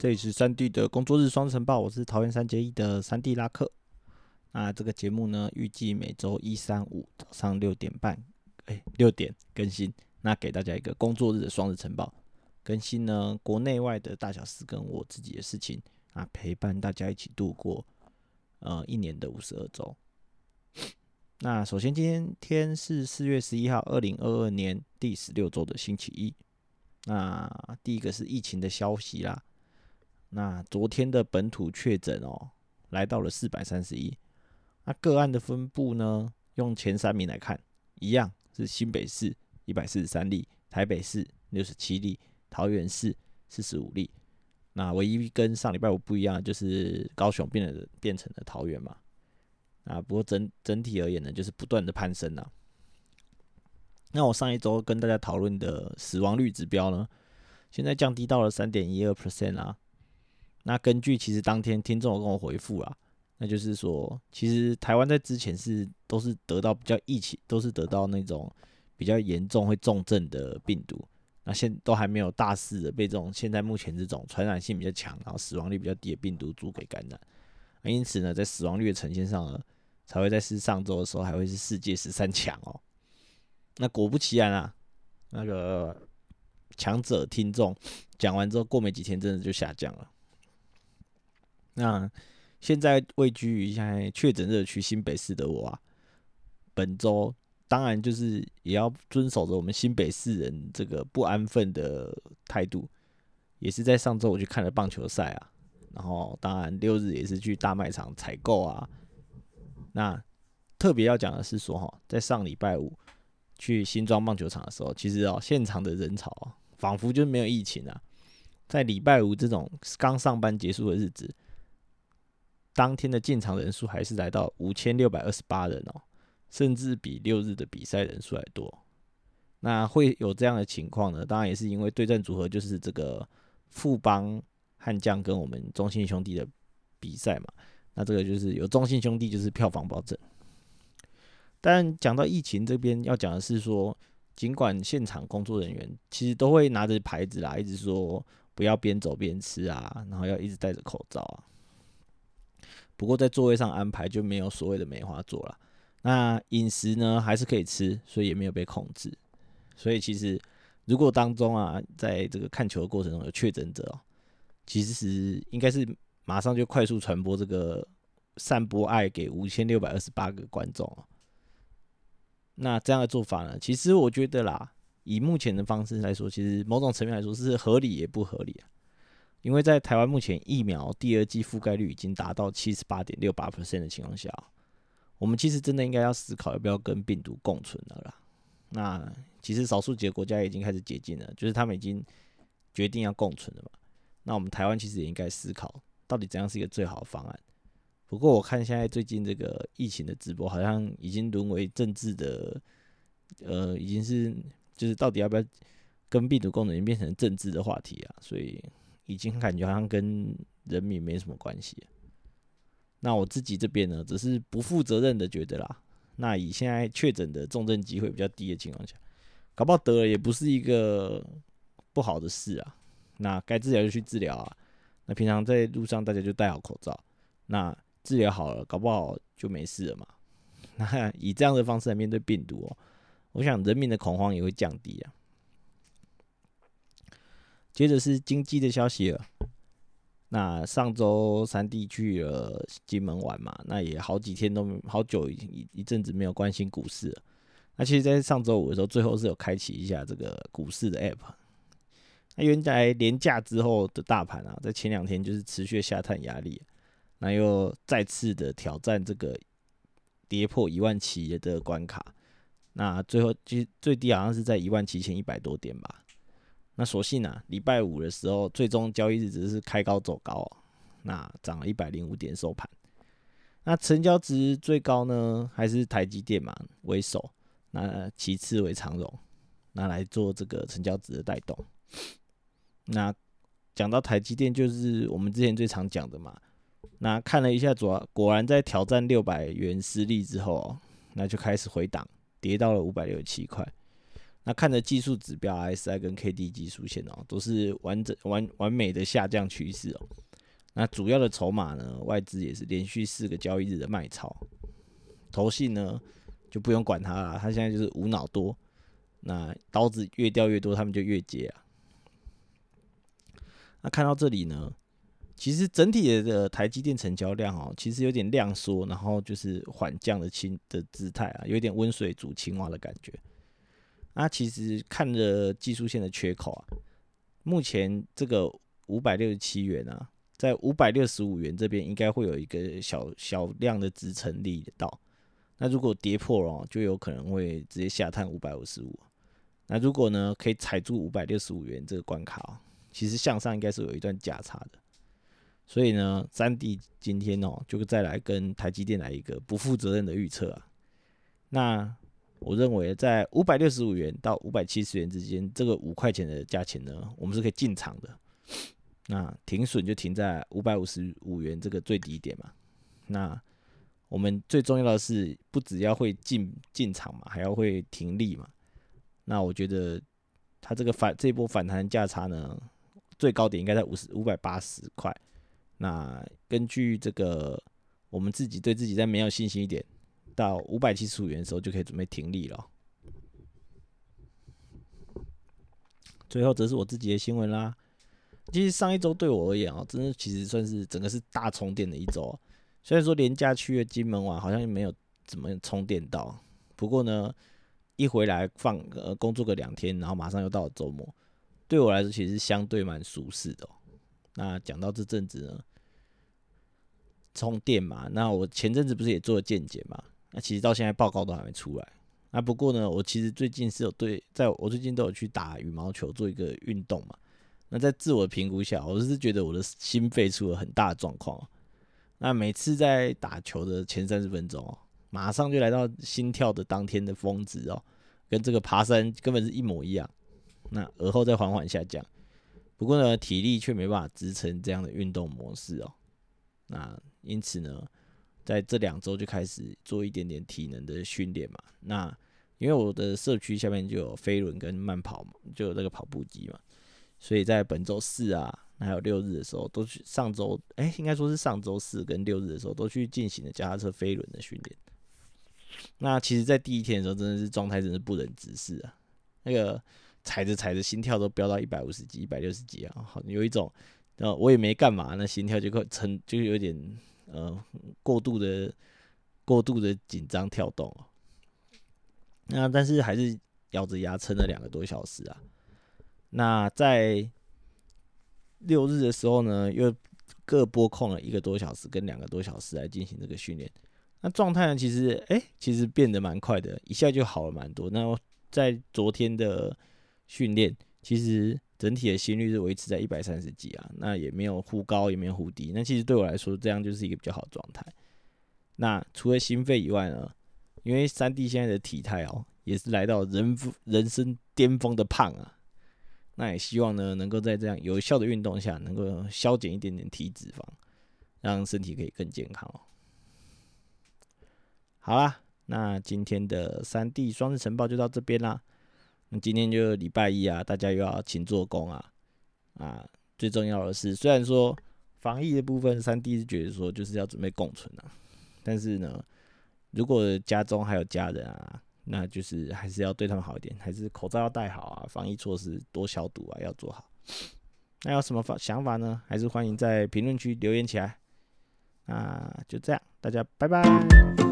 这里是三 D 的工作日双晨报，我是桃园三结义的三 D 拉克。那这个节目呢，预计每周一、三、五早上六点半，哎，六点更新。那给大家一个工作日的双日晨报更新呢，国内外的大小事跟我自己的事情啊，陪伴大家一起度过呃一年的五十二周。那首先今天是四月十一号，二零二二年第十六周的星期一。那第一个是疫情的消息啦。那昨天的本土确诊哦，来到了四百三十一。那个案的分布呢，用前三名来看，一样是新北市一百四十三例，台北市六十七例，桃园市四十五例。那唯一跟上礼拜五不一样，就是高雄变了变成了桃园嘛。啊，不过整整体而言呢，就是不断的攀升啊。那我上一周跟大家讨论的死亡率指标呢，现在降低到了三点一二 percent 啊。那根据其实当天听众有跟我回复啊，那就是说，其实台湾在之前是都是得到比较疫情，都是得到那种比较严重会重症的病毒，那现都还没有大肆的被这种现在目前这种传染性比较强，然后死亡率比较低的病毒株给感染。因此呢，在死亡率的呈现上呢，才会在是上周的时候还会是世界十三强哦。那果不其然啊，那个强者听众讲完之后，过没几天真的就下降了。那现在位居于现在确诊热区新北市的我啊，本周当然就是也要遵守着我们新北市人这个不安分的态度，也是在上周我去看了棒球赛啊，然后当然六日也是去大卖场采购啊。那特别要讲的是说哈，在上礼拜五去新庄棒球场的时候，其实哦现场的人潮啊，仿佛就没有疫情啊，在礼拜五这种刚上班结束的日子。当天的进场人数还是来到五千六百二十八人哦，甚至比六日的比赛人数还多。那会有这样的情况呢？当然也是因为对战组合就是这个富邦悍将跟我们中信兄弟的比赛嘛。那这个就是有中信兄弟就是票房保证。但讲到疫情这边要讲的是说，尽管现场工作人员其实都会拿着牌子啦，一直说不要边走边吃啊，然后要一直戴着口罩啊。不过在座位上安排就没有所谓的梅花座了。那饮食呢还是可以吃，所以也没有被控制。所以其实如果当中啊，在这个看球的过程中有确诊者哦，其实应该是马上就快速传播这个散播爱给五千六百二十八个观众哦。那这样的做法呢，其实我觉得啦，以目前的方式来说，其实某种层面来说是合理也不合理啊。因为在台湾目前疫苗第二剂覆盖率已经达到七十八点六八 percent 的情况下，我们其实真的应该要思考要不要跟病毒共存了啦。那其实少数几个国家已经开始解禁了，就是他们已经决定要共存了嘛。那我们台湾其实也应该思考，到底怎样是一个最好的方案。不过我看现在最近这个疫情的直播，好像已经沦为政治的，呃，已经是就是到底要不要跟病毒共存，已经变成政治的话题啊，所以。已经感觉好像跟人民没什么关系。那我自己这边呢，只是不负责任的觉得啦。那以现在确诊的重症机会比较低的情况下，搞不好得了也不是一个不好的事啊。那该治疗就去治疗啊。那平常在路上大家就戴好口罩。那治疗好了，搞不好就没事了嘛。那以这样的方式来面对病毒哦，我想人民的恐慌也会降低啊。接着是经济的消息了。那上周三弟去了金门玩嘛，那也好几天都好久一一阵子没有关心股市了。那其实，在上周五的时候，最后是有开启一下这个股市的 app。那原来连假之后的大盘啊，在前两天就是持续下探压力，那又再次的挑战这个跌破一万七的关卡。那最后其实最低好像是在一万七千一百多点吧。那所幸啊，礼拜五的时候，最终交易日只是开高走高，那涨了一百零五点收盘。那成交值最高呢，还是台积电嘛为首，那其次为长荣，那来做这个成交值的带动。那讲到台积电，就是我们之前最常讲的嘛。那看了一下，主要果然在挑战六百元失利之后哦，那就开始回档，跌到了五百六十七块。那看着技术指标 S I 跟 KD 技术线哦，都是完整完完美的下降趋势哦。那主要的筹码呢，外资也是连续四个交易日的卖超，投信呢就不用管它了，它现在就是无脑多，那刀子越掉越多，他们就越接啊。那看到这里呢，其实整体的台积电成交量哦，其实有点量缩，然后就是缓降的轻的姿态啊，有点温水煮青蛙的感觉。那其实看着技术线的缺口啊，目前这个五百六十七元啊，在五百六十五元这边应该会有一个小小量的支撑力到。那如果跌破哦，就有可能会直接下探五百五十五。那如果呢，可以踩住五百六十五元这个关卡。其实向上应该是有一段价差的，所以呢，三弟今天哦，就再来跟台积电来一个不负责任的预测啊。那我认为在五百六十五元到五百七十元之间，这个五块钱的价钱呢，我们是可以进场的。那停损就停在五百五十五元这个最低点嘛。那我们最重要的是，不只要会进进场嘛，还要会停利嘛。那我觉得它这个反这波反弹价差呢？最高点应该在五十五百八十块。那根据这个，我们自己对自己再没有信心一点，到五百七十五元的时候就可以准备停利了。最后则是我自己的新闻啦。其实上一周对我而言啊，真的其实算是整个是大充电的一周。虽然说廉价区的金门玩好像没有怎么充电到，不过呢，一回来放呃工作个两天，然后马上又到了周末。对我来说，其实相对蛮舒适的。那讲到这阵子呢，充电嘛，那我前阵子不是也做了健检嘛？那其实到现在报告都还没出来。那不过呢，我其实最近是有对，在我最近都有去打羽毛球，做一个运动嘛。那在自我评估下，我是觉得我的心肺出了很大的状况。那每次在打球的前三十分钟哦，马上就来到心跳的当天的峰值哦，跟这个爬山根本是一模一样。那而后再缓缓下降，不过呢，体力却没办法支撑这样的运动模式哦。那因此呢，在这两周就开始做一点点体能的训练嘛。那因为我的社区下面就有飞轮跟慢跑嘛，就有这个跑步机嘛，所以在本周四啊，还有六日的时候，都去上周哎，应该说是上周四跟六日的时候，都去进行了脚踏车飞轮的训练。那其实，在第一天的时候，真的是状态真是不忍直视啊，那个。踩着踩着，心跳都飙到一百五十几、一百六十几啊！好，有一种，呃，我也没干嘛，那心跳就快成，就有点呃过度的、过度的紧张跳动哦那但是还是咬着牙撑了两个多小时啊。那在六日的时候呢，又各拨空了一个多小时跟两个多小时来进行这个训练。那状态呢，其实哎，其实变得蛮快的，一下就好了蛮多。那在昨天的。训练其实整体的心率是维持在一百三十几啊，那也没有忽高也没有忽低，那其实对我来说这样就是一个比较好的状态。那除了心肺以外呢，因为三弟现在的体态哦，也是来到人人生巅峰的胖啊，那也希望呢能够在这样有效的运动下，能够消减一点点体脂肪，让身体可以更健康哦。好啦，那今天的三 D 双日晨报就到这边啦。那今天就礼拜一啊，大家又要勤做工啊啊！最重要的是，虽然说防疫的部分，三弟是觉得说就是要准备共存啊，但是呢，如果家中还有家人啊，那就是还是要对他们好一点，还是口罩要戴好啊，防疫措施多消毒啊，要做好。那有什么法想法呢？还是欢迎在评论区留言起来。那就这样，大家拜拜。